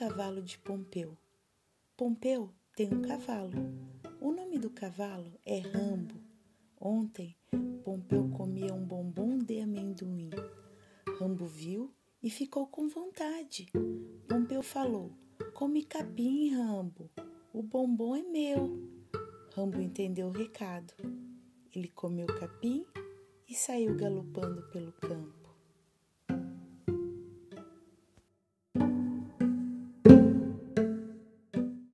cavalo de Pompeu. Pompeu tem um cavalo. O nome do cavalo é Rambo. Ontem, Pompeu comia um bombom de amendoim. Rambo viu e ficou com vontade. Pompeu falou: Come capim, Rambo. O bombom é meu. Rambo entendeu o recado. Ele comeu capim e saiu galopando pelo campo.